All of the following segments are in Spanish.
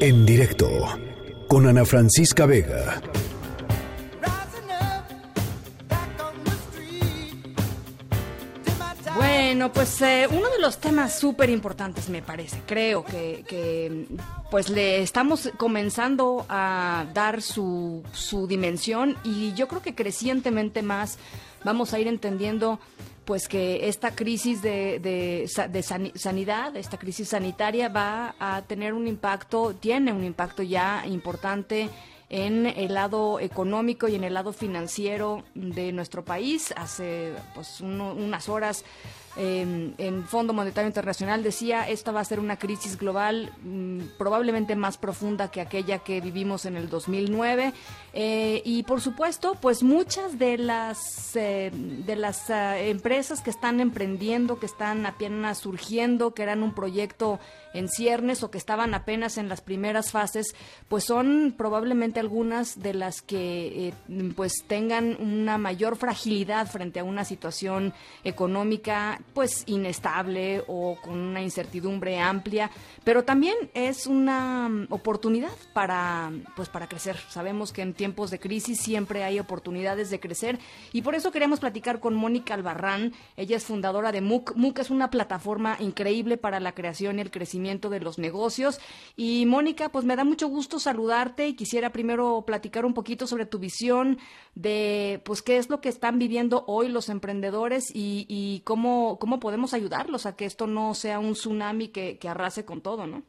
En directo con Ana Francisca Vega. Bueno, pues eh, uno de los temas súper importantes me parece, creo que, que, pues le estamos comenzando a dar su, su dimensión y yo creo que crecientemente más vamos a ir entendiendo pues que esta crisis de, de, de, sanidad, esta crisis sanitaria va a tener un impacto, tiene un impacto ya importante en el lado económico y en el lado financiero de nuestro país. Hace pues unas horas eh, en Fondo Monetario Internacional decía esta va a ser una crisis global mm, probablemente más profunda que aquella que vivimos en el 2009 eh, y por supuesto pues muchas de las eh, de las eh, empresas que están emprendiendo que están apenas surgiendo que eran un proyecto en ciernes o que estaban apenas en las primeras fases pues son probablemente algunas de las que pues tengan una mayor fragilidad frente a una situación económica pues inestable o con una incertidumbre amplia, pero también es una mm, oportunidad para pues para crecer. Sabemos que en tiempos de crisis siempre hay oportunidades de crecer y por eso queremos platicar con Mónica Albarrán. Ella es fundadora de MOOC. MOOC es una plataforma increíble para la creación y el crecimiento de los negocios. Y Mónica, pues me da mucho gusto saludarte y quisiera primero platicar un poquito sobre tu visión de pues qué es lo que están viviendo hoy los emprendedores y, y cómo cómo, podemos ayudarlos a que esto no sea un tsunami que, arrase con todo, ¿no?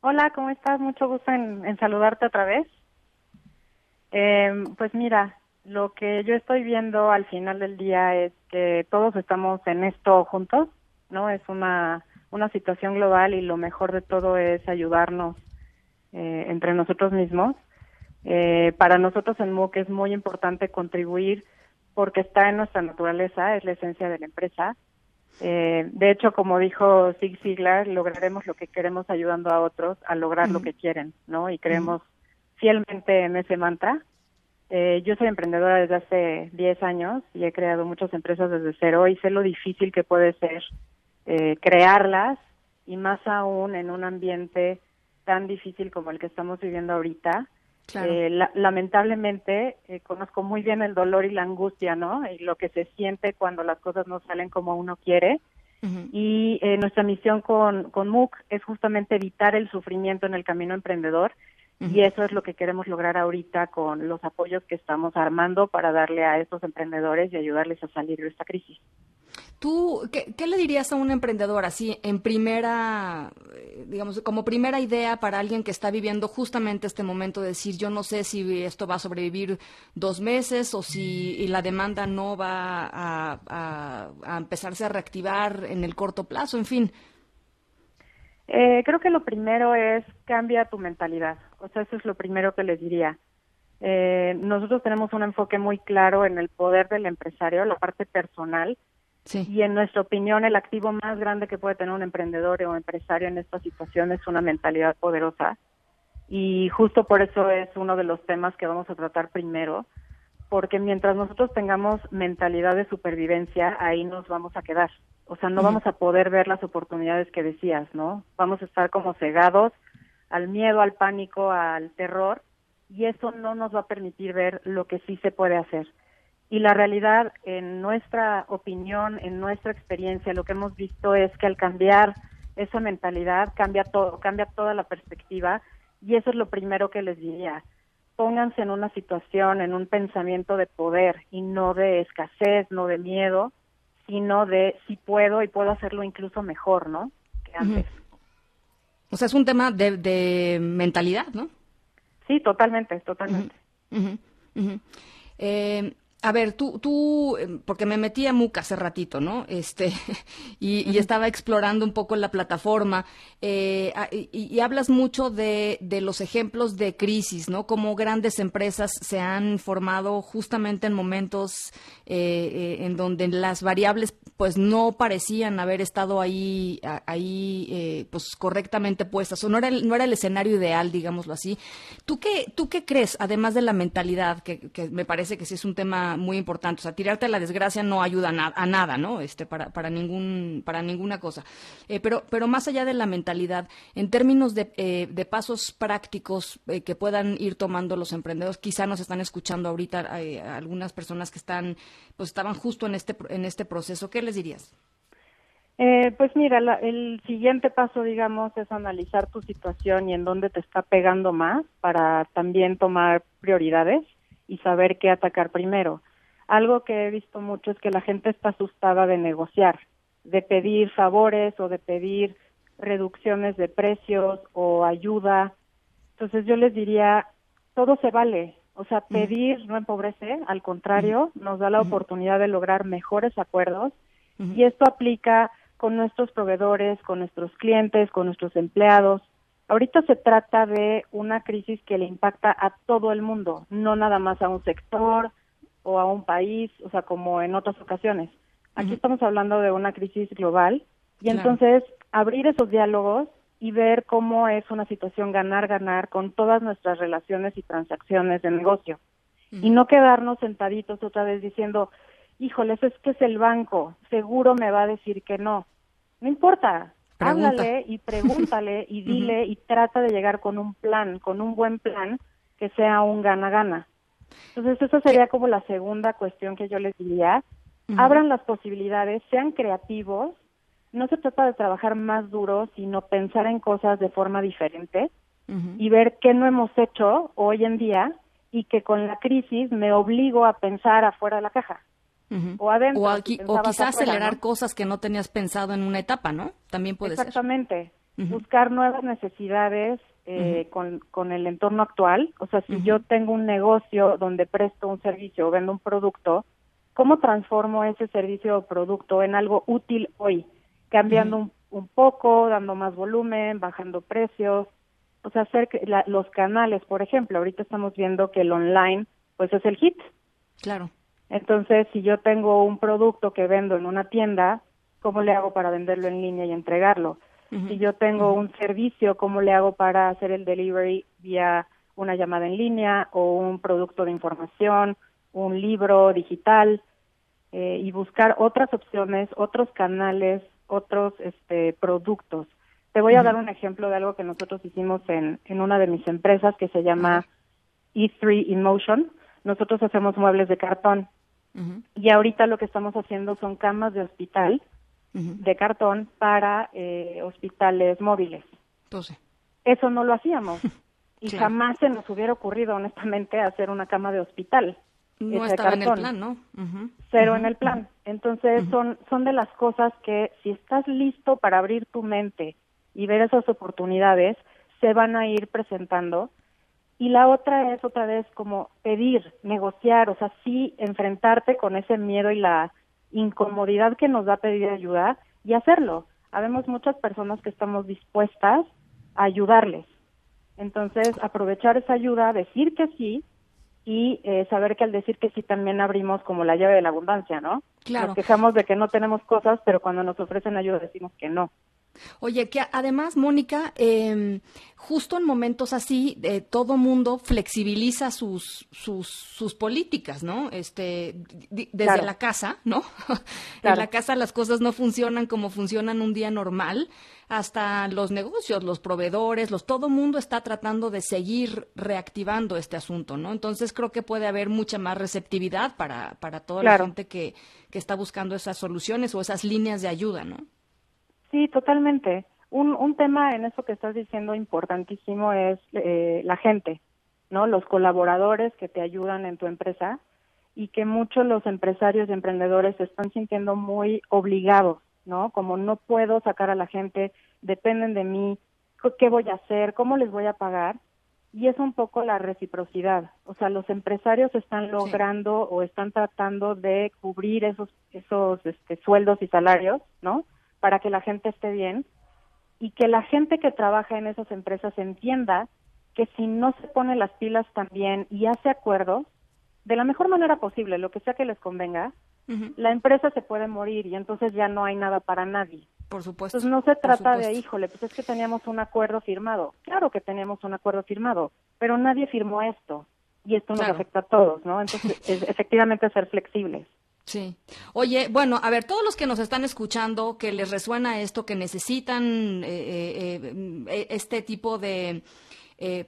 Hola, ¿cómo estás? Mucho gusto en, saludarte otra vez. Em, pues mira, lo que yo estoy viendo al final del día es que todos estamos en esto juntos, ¿no? Es una, una situación global y lo mejor de todo es ayudarnos eh, entre nosotros mismos. Eh, para nosotros en MOOC es muy importante contribuir porque está en nuestra naturaleza, es la esencia de la empresa. Eh, de hecho, como dijo Zig Ziglar, lograremos lo que queremos ayudando a otros a lograr lo que quieren, ¿no? Y creemos fielmente en ese mantra. Eh, yo soy emprendedora desde hace 10 años y he creado muchas empresas desde cero y sé lo difícil que puede ser eh, crearlas y más aún en un ambiente tan difícil como el que estamos viviendo ahorita eh, lamentablemente eh, conozco muy bien el dolor y la angustia, ¿no? Y lo que se siente cuando las cosas no salen como uno quiere. Y eh, nuestra misión con, con MOOC es justamente evitar el sufrimiento en el camino emprendedor. Y eso es lo que queremos lograr ahorita con los apoyos que estamos armando para darle a estos emprendedores y ayudarles a salir de esta crisis. ¿Tú qué, le dirías a un emprendedor así, en primera, eh, digamos, como primera idea para alguien que está viviendo justamente este momento de decir, yo no sé si esto va a sobrevivir dos meses o si la demanda no va a, empezarse a reactivar en el corto plazo, en fin? Eh, creo que lo primero es cambia tu mentalidad. O sea, eso es lo primero que les diría. Eh, nosotros tenemos un enfoque muy claro en el poder del empresario, la parte personal y en nuestra opinión, el activo más grande que puede tener un emprendedor o empresario en esta situación es una mentalidad poderosa. Y justo por eso es uno de los temas que vamos a tratar primero, porque mientras nosotros tengamos mentalidad de supervivencia, ahí nos vamos a quedar. O sea, no vamos a poder ver las oportunidades que decías, ¿no? Vamos a estar como cegados al miedo, al pánico, al terror, y eso no nos va a permitir ver lo que sí se puede hacer. Y la realidad, en nuestra opinión, en nuestra experiencia, lo que hemos visto es que al cambiar esa mentalidad cambia todo, cambia toda la perspectiva y eso es lo primero que les diría. Pónganse en una situación, en un pensamiento de poder y no de escasez, no de miedo, sino de si puedo y puedo hacerlo incluso mejor, ¿no? Que antes. O sea, es un tema de, mentalidad, ¿no? Sí, totalmente, totalmente. Eh, a ver, tú, tú, em, porque me metí a MOOC hace ratito, ¿no? Este, y, estaba explorando un poco la plataforma, eh, y, hablas mucho de, de, los ejemplos de crisis, ¿no? Cómo grandes empresas se han formado justamente en momentos eh, eh, en donde las variables, pues, no parecían haber estado ahí, ahí, pues, correctamente puestas, o no era, el, no era el escenario ideal, digámoslo así. ¿Tú qué, tú qué crees, además de la mentalidad, que, que me parece que sí es un tema muy importante. O sea, tirarte a la desgracia no ayuda a, nada, ¿no? Este, para, para ningún, para ninguna cosa. Eh, pero, pero más allá de la mentalidad, en términos de, eh, de pasos prácticos eh, que puedan ir tomando los emprendedores, quizá nos están escuchando ahorita algunas personas que están, pues estaban justo en este, en este proceso. ¿Qué les dirías? Eh, pues mira, el siguiente paso, digamos, es analizar tu situación y en dónde te está pegando más para también tomar prioridades y saber qué atacar primero. Algo que he visto mucho es que la gente está asustada de negociar, de pedir favores o de pedir reducciones de precios o ayuda. Entonces yo les diría, todo se vale. O sea, pedir no empobrece, al contrario, nos da la oportunidad de lograr mejores acuerdos y esto aplica con nuestros proveedores, con nuestros clientes, con nuestros empleados. Ahorita se trata de una crisis que le impacta a todo el mundo, no nada más a un sector o a un país, o sea, como en otras ocasiones. Aquí estamos hablando de una crisis global y entonces abrir esos diálogos y ver cómo es una situación ganar-ganar con todas nuestras relaciones y transacciones de negocio. Y no quedarnos sentaditos otra vez diciendo, híjoles, es que es el banco, seguro me va a decir que no. No importa, háblale y pregúntale y dile y trata de llegar con un plan, con un buen plan que sea un gana-gana. Entonces, esa sería como la segunda cuestión que yo les diría. Abran las posibilidades, sean creativos. No se trata de trabajar más duro, sino pensar en cosas de forma diferente y ver qué no hemos hecho hoy en día y que con la crisis me obligo a pensar afuera de la caja. O adentro. O, aquí, o quizás acelerar cosas que no tenías pensado en una etapa, ¿no? También puede ser. Exactamente. Buscar nuevas necesidades eh, con, con el entorno actual. O sea, si yo tengo un negocio donde presto un servicio o vendo un producto, ¿cómo transformo ese servicio o producto en algo útil hoy? Cambiando un, un, poco, dando más volumen, bajando precios. O sea, hacer que los canales, por ejemplo, ahorita estamos viendo que el online, pues es el hit. Claro. Entonces, si yo tengo un producto que vendo en una tienda, ¿cómo le hago para venderlo en línea y entregarlo? Si yo tengo un servicio, ¿cómo le hago para hacer el delivery vía una llamada en línea o un producto de información, un libro digital? Eh, y buscar otras opciones, otros canales, otros este, productos. Te voy a dar un ejemplo de algo que nosotros hicimos en, en una de mis empresas que se llama E3 in Motion. Nosotros hacemos muebles de cartón y ahorita lo que estamos haciendo son camas de hospital de cartón para eh, hospitales móviles. Entonces. Eso no lo hacíamos. y jamás se nos hubiera ocurrido, honestamente, hacer una cama de hospital. No estaba en el plan, ¿no? Cero en el plan. Entonces, son, son de las cosas que si estás listo para abrir tu mente y ver esas oportunidades, se van a ir presentando y la otra es otra vez como pedir, negociar, o sea, sí enfrentarte con ese miedo y la incomodidad que nos da pedir ayuda y hacerlo. Habemos muchas personas que estamos dispuestas a ayudarles. Entonces, aprovechar esa ayuda, decir que sí y eh, saber que al decir que sí también abrimos como la llave de la abundancia, ¿no? Claro. Nos quejamos de que no tenemos cosas, pero cuando nos ofrecen ayuda decimos que no. Oye, que además, Mónica, eh, justo en momentos así, eh, todo mundo flexibiliza sus, sus, sus políticas, ¿no? Este, desde la casa, ¿no? en la casa las cosas no funcionan como funcionan un día normal, hasta los negocios, los proveedores, los, todo mundo está tratando de seguir reactivando este asunto, ¿no? Entonces creo que puede haber mucha más receptividad para, para toda la gente que, que está buscando esas soluciones o esas líneas de ayuda, ¿no? Sí, totalmente. Un, un tema en eso que estás diciendo importantísimo es eh, la gente, ¿no? Los colaboradores que te ayudan en tu empresa y que muchos los empresarios y emprendedores se están sintiendo muy obligados, ¿no? Como no puedo sacar a la gente, dependen de mí, ¿qué voy a hacer? ¿Cómo les voy a pagar? Y es un poco la reciprocidad. O sea, los empresarios están logrando o están tratando de cubrir esos, esos este, sueldos y salarios, ¿no? Para que la gente esté bien y que la gente que trabaja en esas empresas entienda que si no se pone las pilas también y hace acuerdos, de la mejor manera posible, lo que sea que les convenga, la empresa se puede morir y entonces ya no hay nada para nadie. Por supuesto. Entonces no se trata de, híjole, pues es que teníamos un acuerdo firmado. Claro que teníamos un acuerdo firmado, pero nadie firmó esto. y esto nos afecta a todos, ¿no? Entonces, es, efectivamente ser flexibles. Sí. Oye, bueno, a ver, todos los que nos están escuchando, que les resuena esto, que necesitan eh, eh, eh, este tipo de,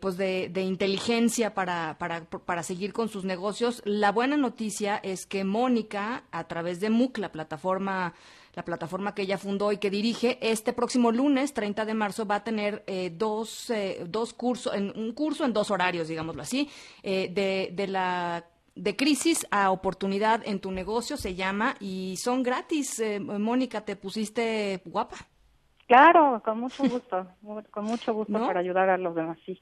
pues de, inteligencia para, para, para, seguir con sus negocios, la buena noticia es que Mónica, a través de MOOC, la plataforma la plataforma que ella fundó y que dirige, este próximo lunes, 30 de marzo, va a tener dos, dos cursos, un curso en dos horarios, digámoslo así, de, de la de crisis a oportunidad en tu negocio se llama y son gratis. Eh, Mónica, ¿te pusiste guapa? Claro, con mucho gusto, con mucho gusto para ayudar a los demás, sí.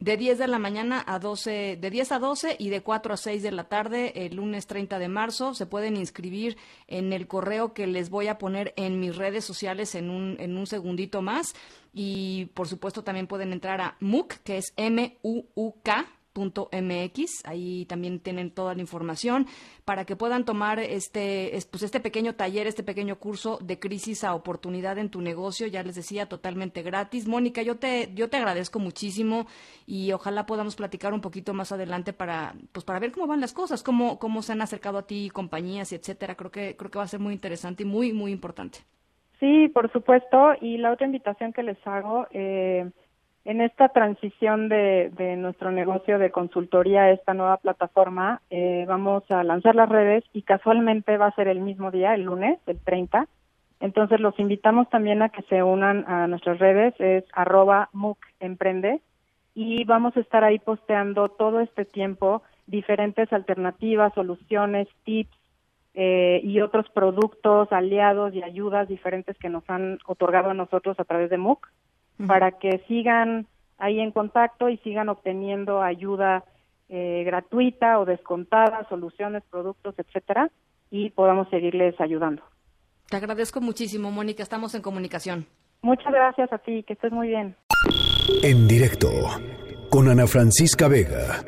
De 10 de la mañana a 12, de 10 a 12 y de 4 a 6 de la tarde, el lunes 30 de marzo. Se pueden inscribir en el correo que les voy a poner en mis redes sociales en un, en un segundito más. Y por supuesto también pueden entrar a MUC, que es M-U-U-K mx ahí también tienen toda la información para que puedan tomar este pues este pequeño taller, este pequeño curso de crisis a oportunidad en tu negocio, ya les decía totalmente gratis. Mónica, yo te yo te agradezco muchísimo y ojalá podamos platicar un poquito más adelante para pues para ver cómo van las cosas, cómo cómo se han acercado a ti compañías etcétera. Creo que creo que va a ser muy interesante y muy muy importante. Sí, por supuesto, y la otra invitación que les hago eh, en esta transición de, nuestro negocio de consultoría a esta nueva plataforma, eh, vamos a lanzar las redes y casualmente va a ser el mismo día, el lunes, el 30. Entonces los invitamos también a que se unan a nuestras redes, es arroba MUC Emprende y vamos a estar ahí posteando todo este tiempo diferentes alternativas, soluciones, tips eh, y otros productos, aliados y ayudas diferentes que nos han otorgado a nosotros a través de Para que sigan ahí en contacto y sigan obteniendo ayuda eh, gratuita o descontada, soluciones, productos, etcétera, y podamos seguirles ayudando. Te agradezco muchísimo, Mónica. Estamos en comunicación. Muchas gracias a ti, que estés muy bien. En directo con Ana Francisca Vega.